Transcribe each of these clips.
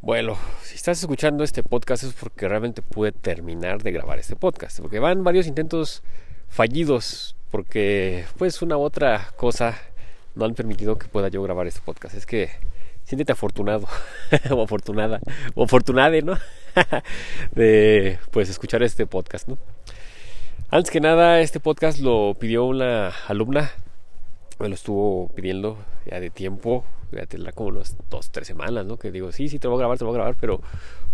Bueno, si estás escuchando este podcast es porque realmente pude terminar de grabar este podcast, porque van varios intentos fallidos, porque pues una u otra cosa no han permitido que pueda yo grabar este podcast. Es que siéntete afortunado o afortunada o afortunade, ¿no? de pues escuchar este podcast, ¿no? Antes que nada, este podcast lo pidió una alumna, me lo estuvo pidiendo ya de tiempo, ya tendrá como unas dos, tres semanas, ¿no? Que digo, sí, sí, te voy a grabar, te voy a grabar, pero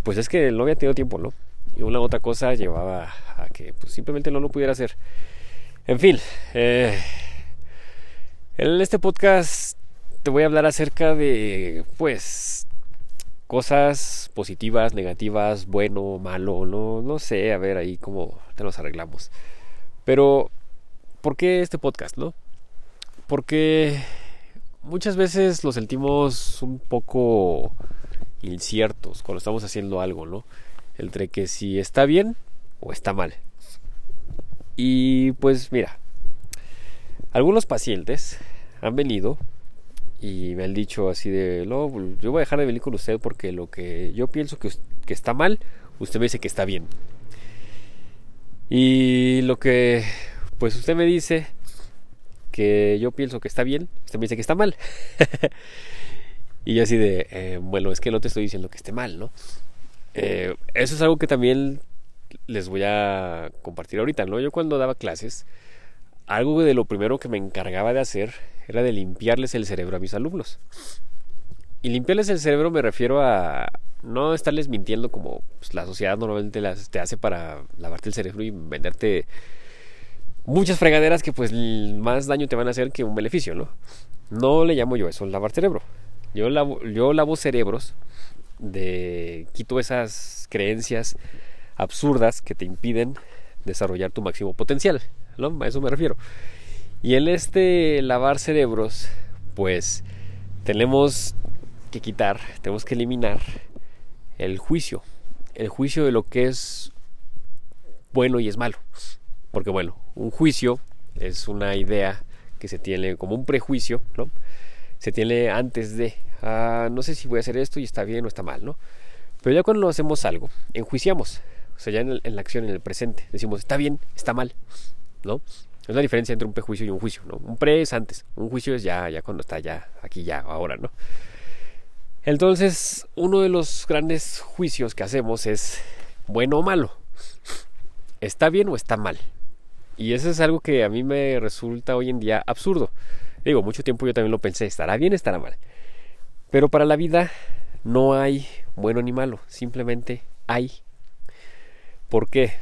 pues es que no había tenido tiempo, ¿no? Y una otra cosa llevaba a que pues simplemente no lo pudiera hacer. En fin, eh, en este podcast te voy a hablar acerca de, pues, cosas positivas, negativas, bueno, malo, no, no sé, a ver ahí cómo te los arreglamos. Pero, ¿por qué este podcast, no? Porque muchas veces lo sentimos un poco inciertos cuando estamos haciendo algo, ¿no? Entre que si está bien o está mal. Y pues mira, algunos pacientes han venido y me han dicho así de, no, yo voy a dejar de venir con usted porque lo que yo pienso que, que está mal, usted me dice que está bien. Y lo que pues usted me dice que yo pienso que está bien, usted me dice que está mal. y yo así de, eh, bueno, es que no te estoy diciendo que esté mal, ¿no? Eh, eso es algo que también les voy a compartir ahorita, ¿no? Yo cuando daba clases, algo de lo primero que me encargaba de hacer era de limpiarles el cerebro a mis alumnos. Y limpiarles el cerebro me refiero a no estarles mintiendo como pues, la sociedad normalmente te hace para lavarte el cerebro y venderte muchas fregaderas que pues más daño te van a hacer que un beneficio, ¿no? No le llamo yo eso lavar cerebro. Yo lavo, yo lavo cerebros de quito esas creencias absurdas que te impiden desarrollar tu máximo potencial, ¿no? A eso me refiero. Y en este lavar cerebros, pues tenemos que quitar, tenemos que eliminar el juicio, el juicio de lo que es bueno y es malo. Porque bueno, un juicio es una idea que se tiene como un prejuicio, ¿no? Se tiene antes de, ah, no sé si voy a hacer esto y está bien o está mal, ¿no? Pero ya cuando hacemos algo, enjuiciamos, o sea, ya en, la acción, en el presente, decimos, está bien, está mal, ¿no? Es la diferencia entre un prejuicio y un juicio, ¿no? Un pre es antes, un juicio es ya, ya cuando está ya, aquí ya, ahora, ¿no? Entonces, uno de los grandes juicios que hacemos es bueno o malo. ¿Está bien o está mal? Y eso es algo que a mí me resulta hoy en día absurdo. Digo, mucho tiempo yo también lo pensé, estará bien, estará mal. Pero para la vida no hay bueno ni malo, simplemente hay. ¿Por qué?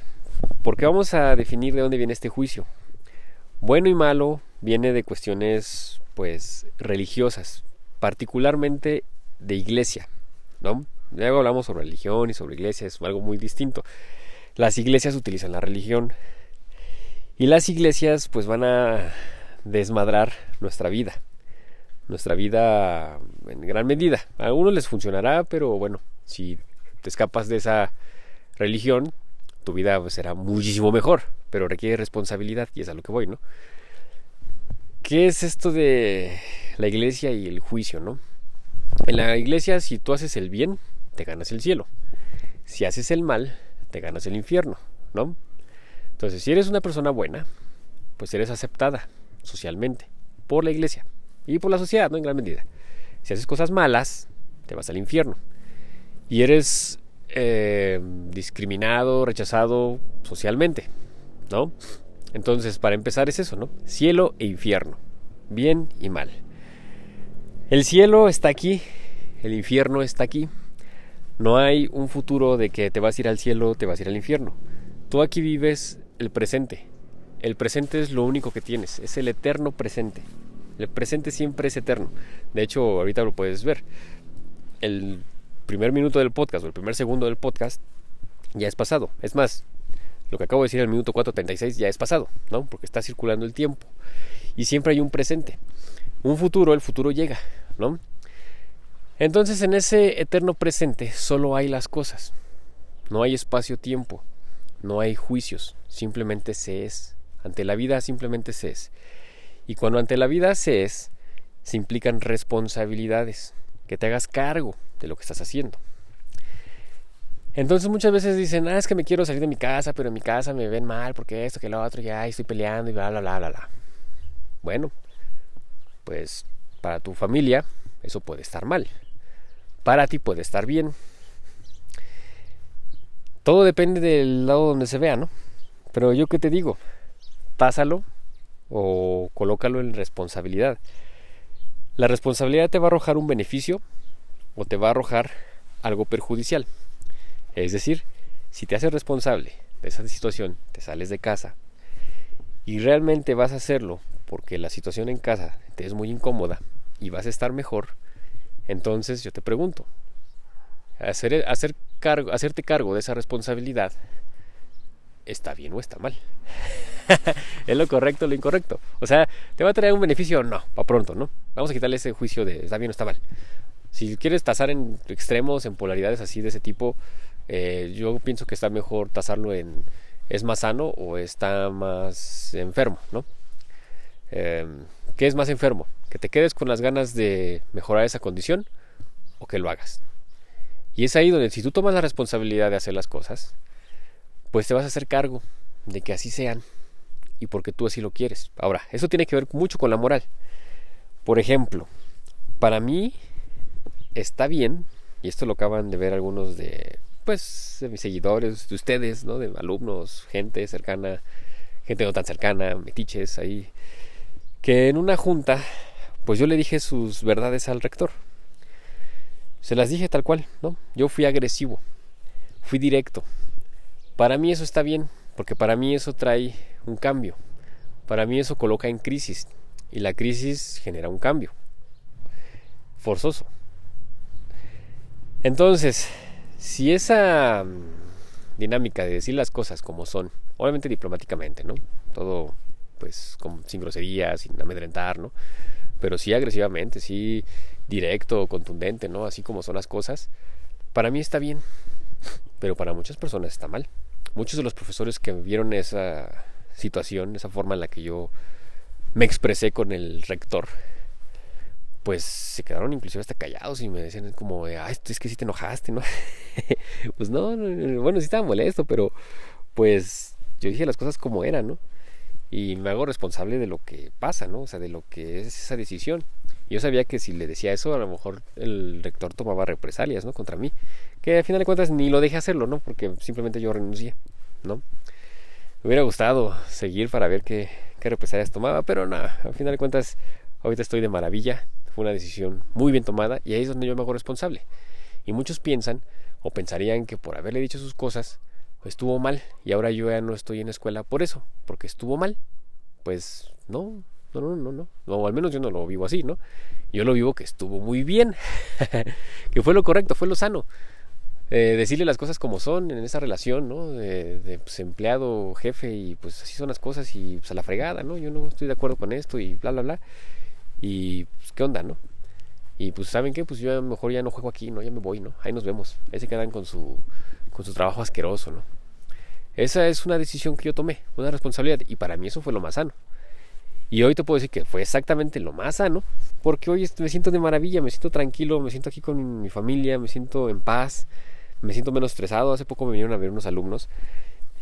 Porque vamos a definir de dónde viene este juicio. Bueno y malo viene de cuestiones pues religiosas, particularmente de iglesia, ¿no? Luego hablamos sobre religión y sobre iglesia, es algo muy distinto. Las iglesias utilizan la religión y las iglesias pues van a desmadrar nuestra vida. Nuestra vida en gran medida. A algunos les funcionará, pero bueno, si te escapas de esa religión, tu vida pues, será muchísimo mejor, pero requiere responsabilidad y es a lo que voy, ¿no? ¿Qué es esto de la iglesia y el juicio, no? En la iglesia, si tú haces el bien, te ganas el cielo. Si haces el mal, te ganas el infierno, ¿no? Entonces, si eres una persona buena, pues eres aceptada socialmente por la iglesia y por la sociedad, ¿no? En gran medida. Si haces cosas malas, te vas al infierno. Y eres eh, discriminado, rechazado socialmente, ¿no? Entonces, para empezar es eso, ¿no? Cielo e infierno, bien y mal. El cielo está aquí, el infierno está aquí. No hay un futuro de que te vas a ir al cielo, te vas a ir al infierno. Tú aquí vives el presente. El presente es lo único que tienes, es el eterno presente. El presente siempre es eterno. De hecho, ahorita lo puedes ver. El primer minuto del podcast o el primer segundo del podcast ya es pasado. Es más, lo que acabo de decir el minuto 4.36 ya es pasado, ¿no? Porque está circulando el tiempo. Y siempre hay un presente. Un futuro, el futuro llega, ¿no? Entonces en ese eterno presente solo hay las cosas. No hay espacio-tiempo. No hay juicios, simplemente se es. Ante la vida simplemente se es. Y cuando ante la vida se es, se implican responsabilidades, que te hagas cargo de lo que estás haciendo. Entonces muchas veces dicen, ah, es que me quiero salir de mi casa, pero en mi casa me ven mal porque esto, que lo otro, ya estoy peleando y bla, bla, bla, bla, bla. Bueno, pues para tu familia eso puede estar mal. Para ti puede estar bien. Todo depende del lado donde se vea, ¿no? Pero yo qué te digo, pásalo o colócalo en responsabilidad. La responsabilidad te va a arrojar un beneficio o te va a arrojar algo perjudicial. Es decir, si te haces responsable de esa situación, te sales de casa y realmente vas a hacerlo porque la situación en casa te es muy incómoda y vas a estar mejor, entonces yo te pregunto, hacer, hacer cargo, hacerte cargo de esa responsabilidad está bien o está mal. ¿Es lo correcto o lo incorrecto? O sea, ¿te va a traer un beneficio o no? Para pronto, ¿no? Vamos a quitarle ese juicio de está bien o está mal. Si quieres tasar en extremos, en polaridades así de ese tipo, eh, yo pienso que está mejor tasarlo en es más sano o está más enfermo, ¿no? Em, ¿Qué es más enfermo? ¿Que te quedes con las ganas de mejorar esa condición o que lo hagas? Y es ahí donde si tú tomas la responsabilidad de hacer las cosas, pues te vas a hacer cargo de que así sean y porque tú así lo quieres. Ahora, eso tiene que ver mucho con la moral. Por ejemplo, para mí está bien, y esto lo acaban de ver algunos de, pues, de mis seguidores, de ustedes, ¿no? De alumnos, gente cercana, gente no tan cercana, metiches ahí, que en una junta, pues yo le dije sus verdades al rector. Se las dije tal cual, ¿no? Yo fui agresivo, fui directo. Para mí eso está bien, porque para mí eso trae un cambio. Para mí eso coloca en crisis y la crisis genera un cambio forzoso. Entonces, si esa mm, dinámica de decir las cosas como son, obviamente diplomáticamente, ¿no? Todo pues sin groserías, sin amedrentar, ¿no? Pero sí agresivamente, sí directo, contundente, ¿no? Así como son las cosas. Para mí está bien, pero para muchas personas está mal. Muchos de los profesores que vieron esa situación, esa forma en la que yo me expresé con el rector, pues se quedaron inclusive hasta callados y me decían como, ah, es que sí te enojaste, ¿no? pues no, bueno, sí estaba molesto, pero pues yo dije las cosas como eran, ¿no? Y me hago responsable de lo que pasa, ¿no? O sea, de lo que es esa decisión. Yo sabía que si le decía eso, a lo mejor el rector tomaba represalias, ¿no? Contra mí. Que al final de cuentas ni lo dejé hacerlo, ¿no? Porque simplemente yo renuncié, ¿no? Me hubiera gustado seguir para ver qué, represalias tomaba, pero nada, al final de cuentas, ahorita estoy de maravilla fue una decisión muy bien tomada y ahí es donde yo me hago responsable. Y muchos piensan o pensarían que por haberle dicho sus cosas estuvo mal y ahora yo ya no estoy en la escuela por eso, porque estuvo mal. Pues no, no, no, no, no, o al menos yo no lo vivo así, ¿no? Yo lo vivo que estuvo muy bien, que fue lo correcto, fue lo sano. Eh, decirle las cosas como son en esa relación, ¿no? De, pues, empleado, jefe y pues así son las cosas y pues a la fregada, ¿no? Yo no estoy de acuerdo con esto y bla, bla, bla. Y pues, ¿qué onda, no? Y pues, ¿saben qué? Pues yo a lo mejor ya no juego aquí, ¿no? Ya me voy, ¿no? Ahí nos vemos. Ahí se quedan con su, con su trabajo asqueroso, ¿no? Esa es una decisión que yo tomé, una responsabilidad. Y para mí eso fue lo más sano. Y hoy te puedo decir que fue exactamente lo más sano, porque hoy me siento de maravilla, me siento tranquilo, me siento aquí con mi familia, me siento en paz, me siento menos estresado. Hace poco me vinieron a ver unos alumnos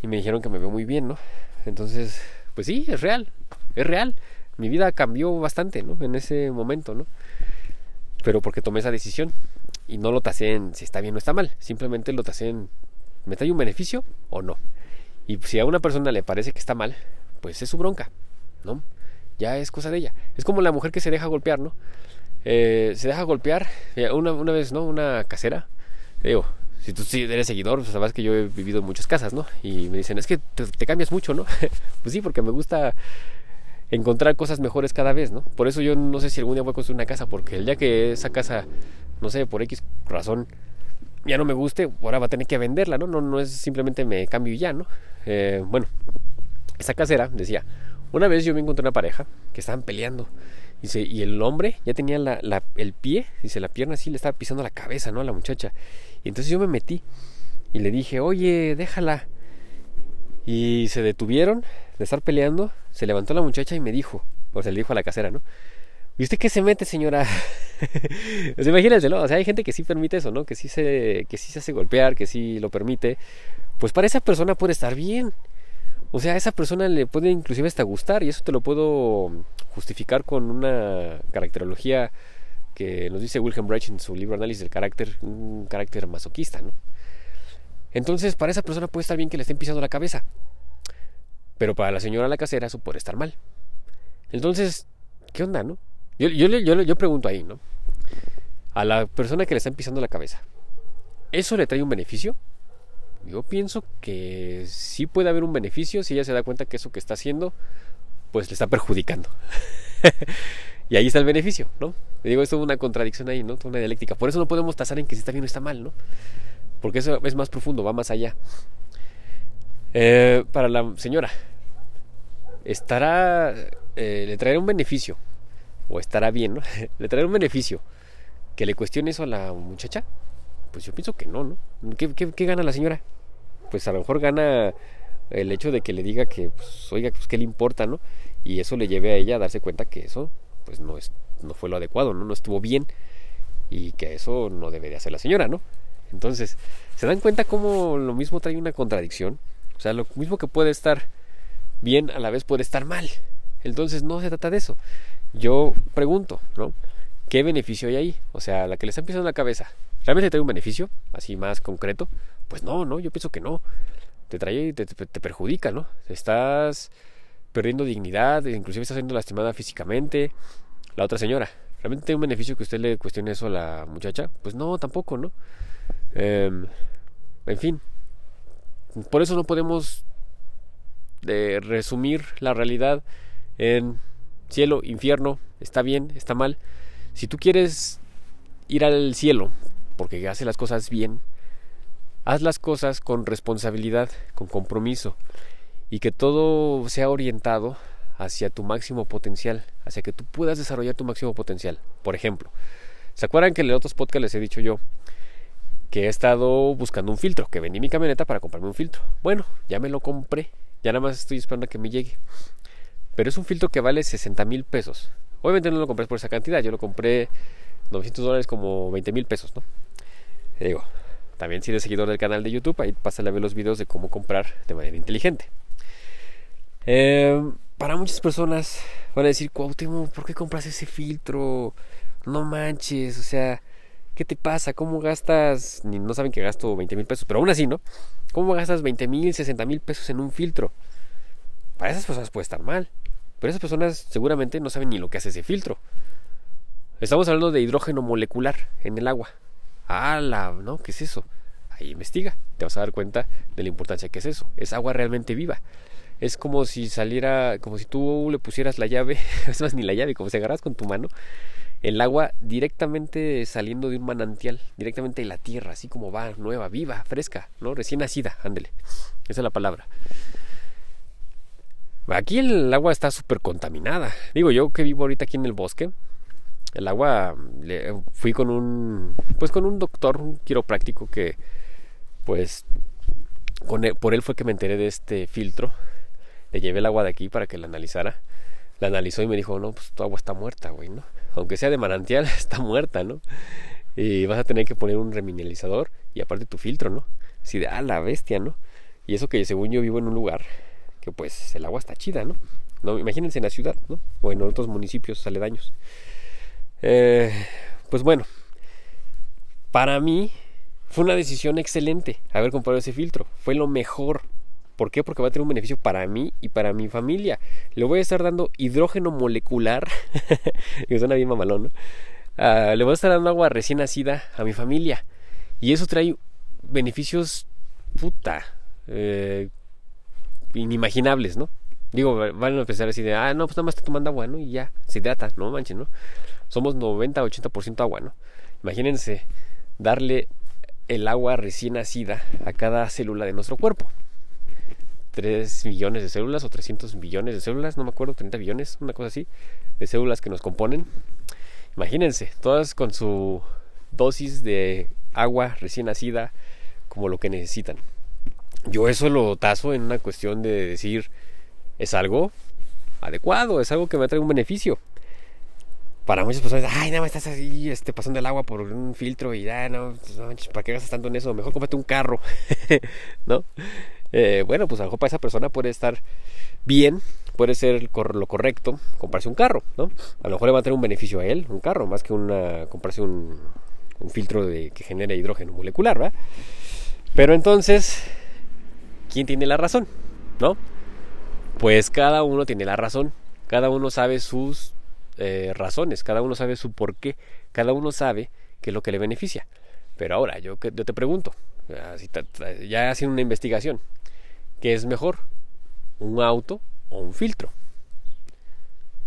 y me dijeron que me veo muy bien, ¿no? Entonces, pues sí, es real, es real mi vida cambió bastante, ¿no? En ese momento, ¿no? Pero porque tomé esa decisión y no lo tasé en si está bien o está mal, simplemente lo tasé en ¿me trae un beneficio o no? Y si a una persona le parece que está mal, pues es su bronca, ¿no? Ya es cosa de ella. Es como la mujer que se deja golpear, ¿no? Eh, se deja golpear, eh, una, una vez, ¿no? Una casera, digo, si tú eres seguidor, pues sabes que yo he vivido en muchas casas, ¿no? Y me dicen, es que te, te cambias mucho, ¿no? pues sí, porque me gusta encontrar cosas mejores cada vez, ¿no? Por eso yo no sé si algún día voy a construir una casa, porque el día que esa casa, no sé, por X razón, ya no me guste, ahora va a tener que venderla, ¿no? No, no es simplemente me cambio ya, ¿no? Eh, bueno, esa casera decía, una vez yo me encontré una pareja que estaban peleando. Y el hombre ya tenía la, el pie, dice, la pierna así le estaba pisando la cabeza, ¿no? A la muchacha. Y entonces yo me metí y le dije, oye, déjala. Y se detuvieron de estar peleando, se levantó la muchacha y me dijo, o se le dijo a la casera, ¿no? ¿Y usted qué se mete, señora? pues imagínense, ¿no? O sea, hay gente que sí permite eso, ¿no? Que sí, se, que sí se hace golpear, que sí lo permite. Pues para esa persona puede estar bien. O sea, a esa persona le puede inclusive hasta gustar y eso te lo puedo justificar con una caracterología que nos dice Wilhelm Reich en su libro Análisis del Carácter, un carácter masoquista, ¿no? Entonces, para esa persona puede estar bien que le estén pisando la cabeza. Pero para la señora la casera eso puede estar mal. Entonces, ¿qué onda, no? Yo, yo, yo, yo pregunto ahí, ¿no? A la persona que le están pisando la cabeza, ¿eso le trae un beneficio? Yo pienso que sí puede haber un beneficio si ella se da cuenta que eso que está haciendo, pues le está perjudicando. y ahí está el beneficio, ¿no? digo, esto es una contradicción ahí, ¿no? Una dialéctica. Por eso no podemos tasar en que si está bien o está mal, ¿no? Porque eso es más profundo, va más allá. Eh, para la señora, estará, eh, le traerá un beneficio o estará bien, ¿no? ¿Le traerá un beneficio que le cuestione eso a la muchacha? Pues yo pienso que no, ¿no? ¿Qué, gana la señora? Pues a lo mejor gana el hecho de que le diga que, pues, oiga, pues qué le importa, ¿no? Y eso le lleve a ella a darse cuenta que eso, pues no, es, no fue lo adecuado, ¿no? No estuvo bien y que eso no debería hacer la señora, ¿no? Entonces, ¿se dan cuenta cómo lo mismo trae una contradicción? O sea, lo mismo que puede estar bien, a la vez puede estar mal. Entonces, no se trata de eso yo pregunto, ¿no? ¿Qué beneficio hay ahí? O sea, la que le está pisando la cabeza, ¿realmente trae un beneficio? Así más concreto. Pues no, no, yo pienso que no. Te trae, te, te, perjudica, ¿no? Estás perdiendo dignidad, inclusive estás siendo lastimada físicamente. La otra señora, ¿realmente tiene un beneficio que usted le cuestione eso a la muchacha? Pues no, tampoco, ¿no? Em, en fin, por eso no podemos de resumir la realidad en cielo, infierno, está bien, está mal. Si tú quieres ir al cielo porque hace las cosas bien, haz las cosas con responsabilidad, con compromiso y que todo sea orientado hacia tu máximo potencial, hacia que tú puedas desarrollar tu máximo potencial. Por ejemplo, ¿se acuerdan que en otros podcasts les he dicho yo que he estado buscando un filtro, que vendí mi camioneta para comprarme un filtro? Bueno, ya me lo compré, ya nada más estoy esperando a que me llegue. Pero es un filtro que vale 60 mil pesos. Obviamente no lo compré por esa cantidad, yo lo compré 900 dólares como 20 mil pesos, ¿no? Digo, también si eres seguidor del canal de YouTube, ahí pásale a ver los videos de cómo comprar de manera inteligente. Em, para muchas personas van a decir, Cuauhtémoc, ¿por qué compras ese filtro? No manches, o sea, ¿qué te pasa? ¿Cómo gastas? No saben que gasto 20 mil pesos, pero aún así, ¿no? ¿Cómo gastas 20 mil, 60 mil pesos en un filtro? Para esas personas puede estar mal. Pero esas personas seguramente no saben ni lo que hace ese filtro. Estamos hablando de hidrógeno molecular en el agua. Ah, ¿no? ¿Qué es eso? Ahí investiga. Te vas a dar cuenta de la importancia que es eso. Es agua realmente viva. Es como si saliera, como si tú le pusieras la llave, es más ni la llave, como si agarras con tu mano el agua directamente saliendo de un manantial, directamente de la tierra, así como va, nueva, viva, fresca, ¿no? Recién nacida, ándele. Esa es la palabra. Aquí el agua está súper contaminada. Digo, yo que vivo ahorita aquí en el bosque, el agua, le, fui con un, pues con un doctor, un quiropráctico que, pues, con por él fue que me enteré de este filtro. Le llevé el agua de aquí para que la analizara. La analizó y me dijo, no, pues tu agua está muerta, güey, ¿no? Aunque sea de manantial, está muerta, ¿no? Y vas a tener que poner un remineralizador y aparte tu filtro, ¿no? Así de, ah, la bestia, ¿no? Y eso que según yo vivo en un lugar que pues el agua está chida, ¿no? no imagínense en la ciudad, ¿no? O en otros municipios aledaños. Eh, pues bueno, para mí fue una decisión excelente haber comprado ese filtro. Fue lo mejor. ¿Por qué? Porque va a tener un beneficio para mí y para mi familia. Le voy a estar dando hidrógeno molecular. que suena bien mamalón, ¿no? Ah, le voy a estar dando agua recién nacida a mi familia. Y eso trae beneficios puta. Eh, inimaginables, ¿no? Digo, van a empezar así de, ah, no, pues nada más está tomando agua, ¿no? Y ya, se hidrata, no manchen, ¿no? Somos 90-80% agua, ¿no? Imagínense darle el agua recién nacida a cada célula de nuestro cuerpo. 3 millones de células o 300 millones de células, no me acuerdo, 30 billones, una cosa así, de células que nos componen. Imagínense, todas con su dosis de agua recién nacida como lo que necesitan yo eso lo tazo en una cuestión de decir, es algo adecuado, es algo que me trae un beneficio. para muchas personas, ay, nada más estás así, este, pasando el agua por un filtro y ya, no, pues, no ¿para qué gastas tanto en eso? Mejor cómprate un carro, ¿no? Eh, bueno, pues a lo mejor para esa persona puede estar bien, puede ser lo correcto comprarse un carro, ¿no? A lo mejor le va a tener un beneficio a él, un carro, más que una comprarse un, filtro que genera hidrógeno molecular, ¿verdad? Pero entonces, ¿quién tiene la razón? ¿No? Pues cada uno tiene la razón, cada uno sabe sus eh, razones, cada uno sabe su por qué, cada uno sabe qué es lo que le beneficia. Pero ahora, yo, yo te pregunto, ya hacen una investigación, ¿qué es mejor? ¿Un auto o un filtro?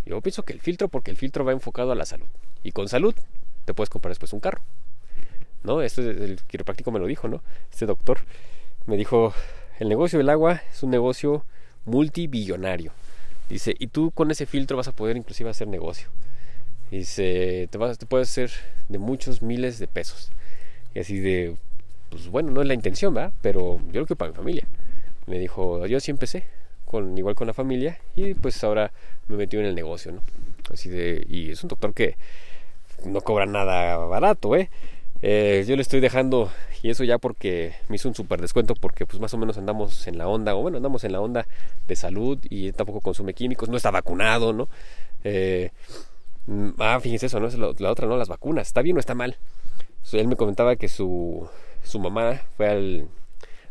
Yo pienso que el filtro porque el filtro va enfocado a la salud. Y con salud te puedes comprar después un carro. ¿No? Esto el quiropráctico me lo dijo, ¿no? Este doctor me dijo, el negocio del agua es un negocio multibillonario. Dice, y tú con ese filtro vas a poder inclusive hacer negocio. Dice, te, vas, te puedes hacer de muchos miles de pesos. Y así de, pues bueno, no es la intención, ¿verdad? Pero yo lo que para mi familia. Me dijo, yo sí empecé, con, igual con la familia, y pues ahora me metí en el negocio, ¿no? Así de, y es un doctor que no cobra nada barato, ¿eh? Eh, yo le estoy dejando, y eso ya porque me hizo un super descuento, porque pues más o menos andamos en la onda, o bueno, andamos en la onda de salud y tampoco consume químicos, no está vacunado, ¿no? Eh, mm, ah, fíjense eso, ¿no? Es la, otra, ¿no? Las vacunas, ¿está bien o está mal? él me comentaba que su, su mamá fue al,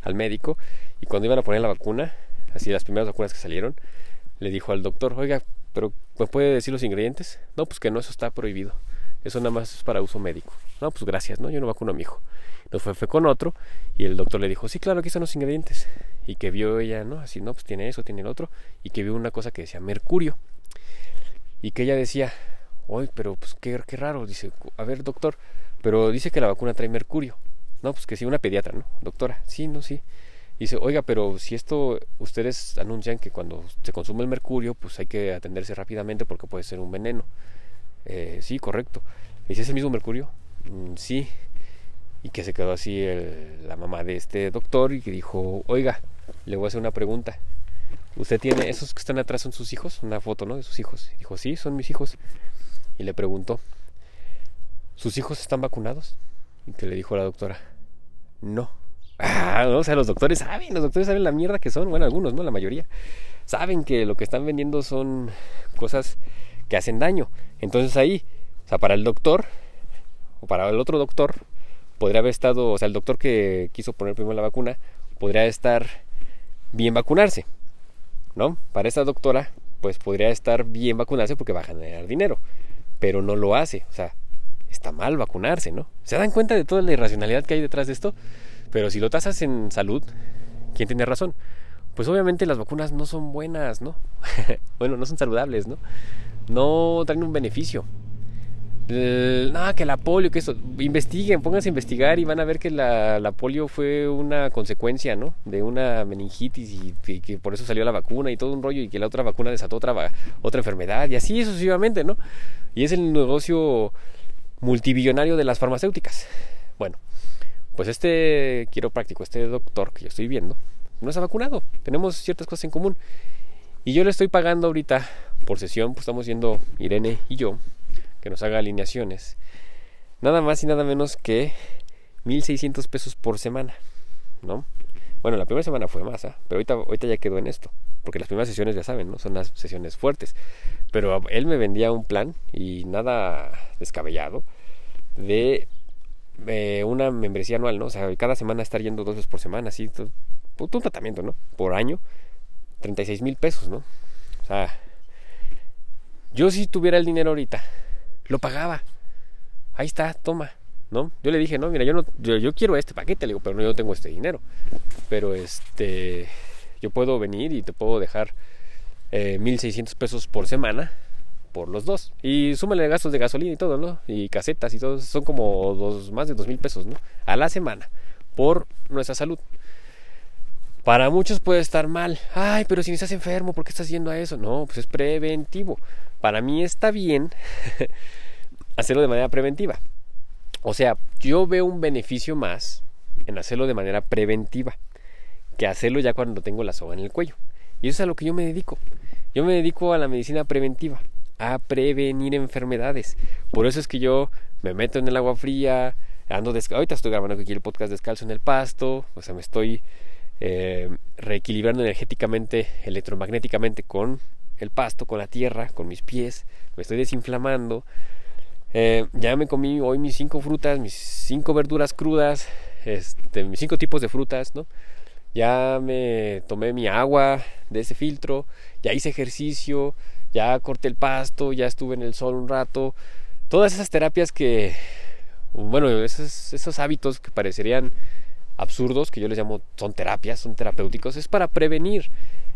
al médico y cuando iban a poner la vacuna, así las primeras vacunas que salieron, le dijo al doctor, oiga, pero ¿me puede decir los ingredientes? No, pues que no, eso está prohibido. Eso nada más es para uso médico. No, pues gracias, ¿no? Yo no vacuno a mi hijo. Entonces fue, fue con otro y el doctor le dijo, sí, claro, aquí están los ingredientes. Y que vio ella, ¿no? Así, no, pues tiene eso, tiene el otro. Y que vio una cosa que decía mercurio. Y que ella decía, uy, pero pues qué, qué raro. Dice, a ver, doctor, pero dice que la vacuna trae mercurio. No, pues que sí, una pediatra, ¿no? Doctora, sí, no, sí. Dice, oiga, pero si esto ustedes anuncian que cuando se consume el mercurio, pues hay que atenderse rápidamente porque puede ser un veneno. Eh, sí, correcto. ¿Es ese mismo mercurio? Mm, sí. Y que se quedó así la mamá de este doctor y que dijo, oiga, le voy a hacer una pregunta. ¿Usted tiene, esos que están atrás son sus hijos? Una foto, ¿no? De sus hijos. dijo, sí, son mis hijos. Y le preguntó, ¿sus hijos están vacunados? Y que le dijo la doctora, no. Ah, no, o sea, los doctores saben, los doctores saben la mierda que son, bueno, algunos, ¿no? La mayoría. Saben que lo que están vendiendo son cosas que hacen daño. Entonces ahí, o sea, para el doctor, o para el otro doctor, podría haber estado, o sea, el doctor que quiso poner primero la vacuna, podría estar bien vacunarse, ¿no? Para esta doctora, pues podría estar bien vacunarse porque va a generar dinero, pero no lo hace, o sea, está mal vacunarse, ¿no? ¿Se dan cuenta de toda la irracionalidad que hay detrás de esto? Pero si lo tasas en salud, ¿quién tiene razón? Pues obviamente las vacunas no son buenas, ¿no? bueno, no son saludables, ¿no? No traen un beneficio. nada, que la polio, que eso, investiguen, pónganse a investigar y van a ver que la, polio fue una consecuencia, ¿no? De una meningitis y, que por eso salió la vacuna y todo un rollo y que la otra vacuna desató otra, otra enfermedad y así sucesivamente, ¿no? Y es el negocio multibillonario de las farmacéuticas. Bueno, pues este quiropráctico, este doctor que yo estoy viendo, no está vacunado. Tenemos ciertas cosas en común. Y yo le estoy pagando ahorita por sesión, pues estamos yendo Irene y yo, que nos haga alineaciones. Nada más y nada menos que 1600 pesos por semana, ¿no? Bueno, la primera semana fue más, ¿eh? pero ahorita, ahorita ya quedó en esto, porque las primeras sesiones ya saben, ¿no? Son las sesiones fuertes. Pero él me vendía un plan y nada descabellado de eh, una membresía anual, ¿no? O sea, cada semana estar yendo dos veces por semana, así, todo, un tratamiento, ¿no? Por año, 36 mil pesos, ¿no? O sea, yo si tuviera el dinero ahorita, lo pagaba. Ahí está, toma. ¿No? Yo le dije, no, mira, yo no, yo, quiero este paquete, le digo, pero no, yo tengo este dinero. Pero este, yo puedo venir y te puedo dejar eh, 1600 pesos por semana por los dos. Y súmale gastos de gasolina y todo, ¿no? Y casetas y todo, son como dos, más de dos mil pesos, ¿no? A la semana, por nuestra salud. Para muchos puede estar mal. Ay, pero si estás enfermo, ¿por qué estás yendo a eso? No, pues es preventivo. Para mí está bien hacerlo de manera preventiva. O sea, yo veo un beneficio más en hacerlo de manera preventiva que hacerlo ya cuando tengo la soga en el cuello. Y eso es a lo que yo me dedico. Yo me dedico a la medicina preventiva, a prevenir enfermedades. Por eso es que yo me meto en el agua fría, ando descalzo. Ahorita estoy grabando aquí el podcast descalzo en el pasto, o sea, me estoy eh, reequilibrando energéticamente, electromagnéticamente con el pasto, con la tierra, con mis pies, me estoy desinflamando. Eh, ya me comí hoy mis cinco frutas, mis cinco verduras crudas, este, mis cinco tipos de frutas, ¿no? Ya me tomé mi agua de ese filtro, ya hice ejercicio, ya corté el pasto, ya estuve en el sol un rato. Todas esas terapias que, bueno, esos, esos hábitos que parecerían absurdos, que yo les llamo, son terapias, son terapéuticos, es para prevenir,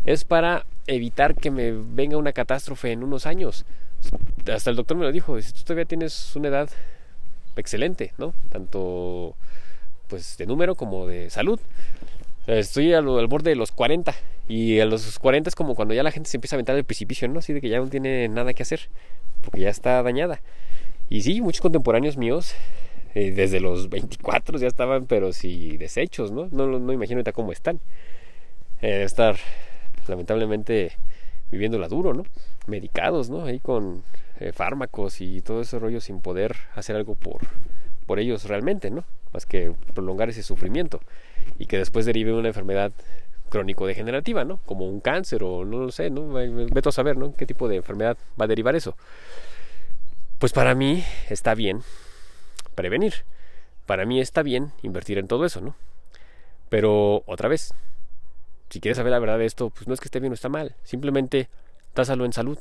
es para evitar que me venga una catástrofe en unos años. Hasta el doctor me lo dijo, si tú todavía tienes una edad excelente, ¿no? Tanto pues de número como de salud. Estoy al, borde de los 40 y a los 40 es como cuando ya la gente se empieza a aventar el precipicio, ¿no? Así de que ya no tiene nada que hacer, porque ya está dañada. Y sí, muchos contemporáneos míos, eh, desde los 24 ya estaban, pero sí deshechos, ¿no? No, no imagino ahorita cómo están. Eh, estar lamentablemente viviéndola duro, ¿no? Medicados, ¿no? Ahí con eh, fármacos y todo ese rollo sin poder hacer algo por, por ellos realmente, ¿no? Más que prolongar ese sufrimiento y que después derive una enfermedad crónico-degenerativa, ¿no? Como un cáncer o no lo sé, ¿no? Veto a saber, ¿no? ¿Qué tipo de enfermedad va a derivar eso? Pues para mí está bien prevenir. Para mí está bien invertir en todo eso, ¿no? Pero otra vez, si quieres saber la verdad de esto, pues no es que esté bien o está mal, simplemente tásalo en salud.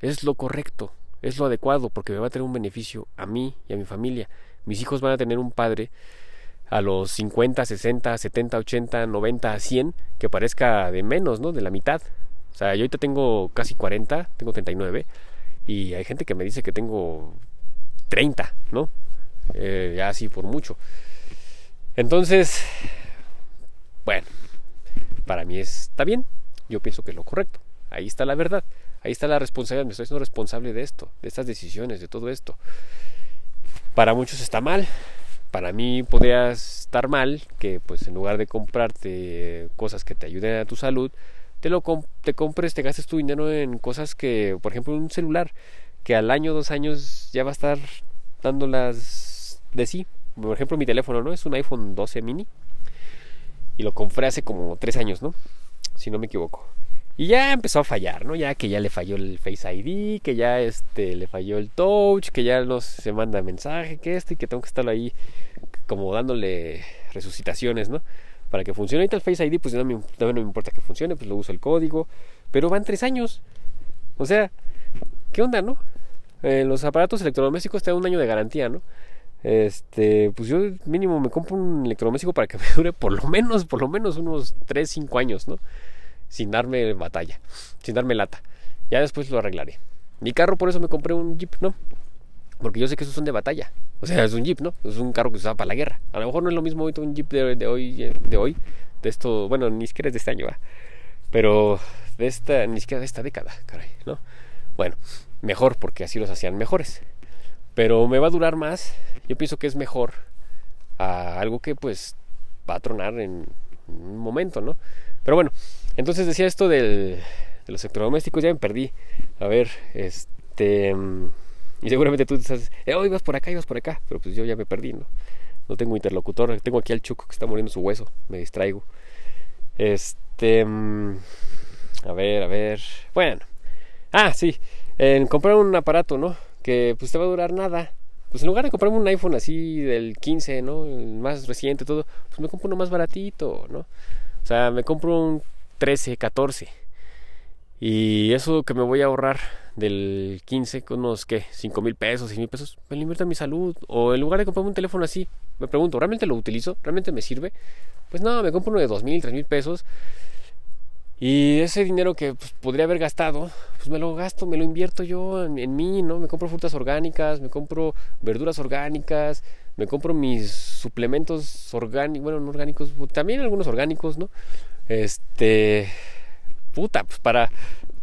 Es lo correcto, es lo adecuado, porque me va a tener un beneficio a mí y a mi familia. Mis hijos van a tener un padre a los 50, 60, 70, 80, 90, 100 que parezca de menos, ¿no? De la mitad. O sea, yo ahorita tengo casi 40, tengo 39 y hay gente que me dice que tengo 30, ¿no? Eh, ya así por mucho. Entonces, bueno, para mí está bien. Yo pienso que es lo correcto. Ahí está la verdad. Ahí está la responsabilidad. Me estoy siendo responsable de esto, de estas decisiones, de todo esto. Para muchos está mal. Para mí podría estar mal que pues en lugar de comprarte cosas que te ayuden a tu salud, te lo te compres, te gastes tu dinero en cosas que, por ejemplo, un celular que al año, dos años ya va a estar dándolas de sí. Por ejemplo, mi teléfono, ¿no? Es un iPhone 12 mini y lo compré hace como tres años, ¿no? Si no me equivoco. Y ya empezó a fallar, ¿no? Ya que ya le falló el Face ID, que ya este le falló el touch, que ya no se manda mensaje, que este, y que tengo que estar ahí como dándole resucitaciones, ¿no? Para que funcione. Ahorita el Face ID, pues no me, no me importa que funcione, pues lo uso el código. Pero van tres años. O sea, ¿qué onda, no? Eh, los aparatos electrodomésticos te dan un año de garantía, ¿no? Este, pues yo mínimo me compro un electrodoméstico para que me dure por lo menos, por lo menos unos 3, 5 años, ¿no? Sin darme batalla, sin darme lata. Ya después lo arreglaré. Mi carro, por eso me compré un Jeep, ¿no? Porque yo sé que esos son de batalla. O sea, es un Jeep, ¿no? Es un carro que se usa para la guerra. A lo mejor no es lo mismo ahorita un Jeep de, hoy, de hoy, de esto, bueno, ni siquiera es de este año, ¿va? Pero de esta, ni siquiera de esta década, caray, ¿no? Bueno, mejor porque así los hacían mejores pero me va a durar más. Yo pienso que es mejor a algo que pues va a tronar en un momento, ¿no? Pero bueno, entonces decía esto del, de los electrodomésticos, ya me perdí. A ver, este... Y seguramente tú estás, eh, oh, ibas por acá, ibas por acá, pero pues yo ya me perdí, ¿no? No tengo interlocutor, tengo aquí al chuco que está muriendo su hueso, me distraigo. Este... A ver, a ver. Bueno. Ah, sí. En comprar un aparato, ¿no? Que pues te va a durar nada. Pues en lugar de comprarme un iPhone así del 15, ¿no? Más reciente, todo, pues me compro uno más baratito, ¿no? O sea, me compro un 13, 14. Y eso que me voy a ahorrar del 15, con unos, ¿qué? 5 mil pesos, 6 mil pesos, me lo invierto en mi salud. O en lugar de comprarme un teléfono así, me pregunto, ¿realmente lo utilizo? ¿Realmente me sirve? Pues no, me compro uno de 2 mil, 3 mil pesos y ese dinero que pues, podría haber gastado, pues me lo gasto, me lo invierto yo en, mí, ¿no? Me compro frutas orgánicas, me compro verduras orgánicas, me compro mis suplementos orgánicos, bueno, no orgánicos, también algunos orgánicos, ¿no? Este, puta, pues para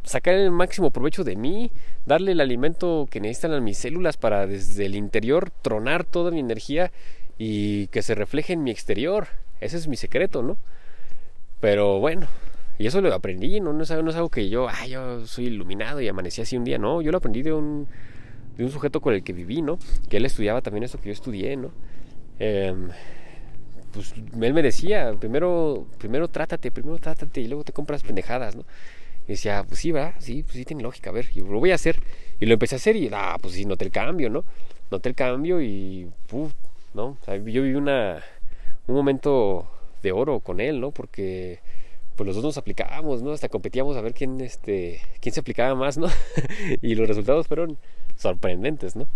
sacar el máximo provecho de mí, darle el alimento que necesitan a mis células para desde el interior tronar toda mi energía y que se refleje en mi exterior. Ese es mi secreto, ¿no? Pero bueno, Y eso lo aprendí, no, no, es, algo que yo, ah, yo soy iluminado y amanecí así un día, no, yo lo aprendí de un, de un sujeto con el que viví, ¿no? Que él estudiaba también eso que yo estudié, ¿no? Em, pues él me decía, primero, primero trátate, primero trátate y luego te compras pendejadas, ¿no? Y decía, pues sí, va, sí, pues sí tiene lógica, a ver, y lo voy a hacer. Y lo empecé a hacer y, ah, pues sí, noté el cambio, ¿no? Noté el cambio y, puf, ¿no? Yo viví una, un momento de oro con él, ¿no? Porque pues los dos nos aplicábamos, ¿no? Hasta competíamos a ver quién, este, quién se aplicaba más, ¿no? y los resultados fueron sorprendentes, ¿no?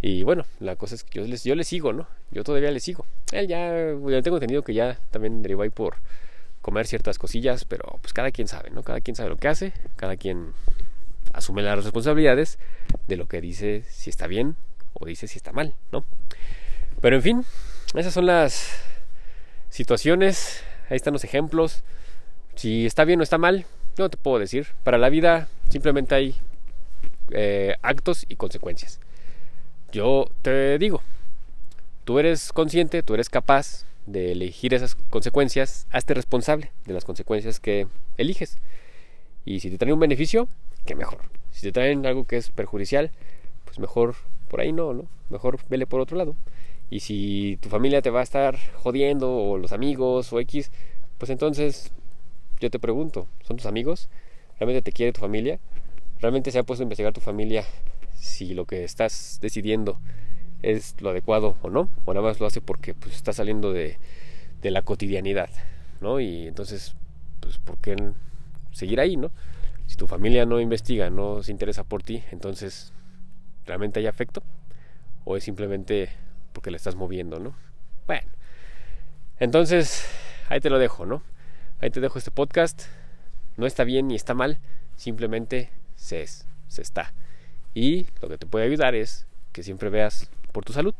Y bueno, la cosa es que yo, les, yo le sigo, ¿no? Yo todavía le sigo. Él ya, ya tengo entendido que ya también derivó ahí por comer ciertas cosillas, pero pues cada quien sabe, ¿no? Cada quien sabe lo que hace, cada quien asume las responsabilidades de lo que dice si está bien o dice si está mal, ¿no? Pero en fin, esas son las situaciones, ahí están los ejemplos. Si está bien o está mal, no te puedo decir. Para la vida simplemente hay eh, actos y consecuencias. Yo te digo, tú eres consciente, tú eres capaz de elegir esas consecuencias, hazte responsable de las consecuencias que eliges. Y si te traen un beneficio, que mejor. Si te traen algo que es perjudicial, pues mejor por ahí no, ¿no? Mejor vele por otro lado. Y si tu familia te va a estar jodiendo, o los amigos, o X, pues entonces yo te pregunto, ¿son tus amigos? ¿Realmente te quiere tu familia? ¿Realmente se ha puesto a investigar tu familia si lo que estás decidiendo es lo adecuado o no? ¿O nada más lo hace porque pues, está saliendo de, de la cotidianidad? ¿no? Y entonces, pues, ¿por qué seguir ahí, no? Si tu familia no investiga, no se interesa por ti, entonces, ¿realmente hay afecto? ¿O es simplemente porque le estás moviendo, ¿no? Bueno, entonces, ahí te lo dejo, ¿no? Te dejo este podcast. No está bien ni está mal, simplemente se es, se está. Y lo que te puede ayudar es que siempre veas por tu salud.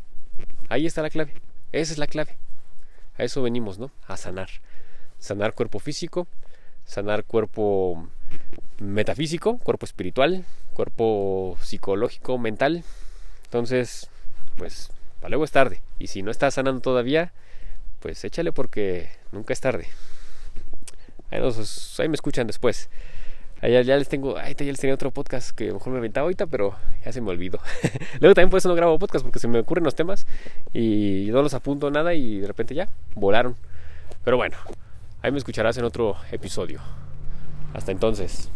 Ahí está la clave. Esa es la clave. A eso venimos, ¿no? A sanar. Sanar cuerpo físico, sanar cuerpo metafísico, cuerpo espiritual, cuerpo psicológico, mental. Entonces, pues, para luego es tarde. Y si no estás sanando todavía, pues échale porque nunca es tarde. Ahí, me escuchan después. Allá ya les tengo, ahí ya les tenía otro podcast que mejor me aventaba ahorita, pero ya se me olvidó. Luego también por eso no grabo podcast, porque se me ocurren los temas y no los apunto nada y de repente ya volaron. Pero bueno, ahí me escucharás en otro episodio. Hasta entonces.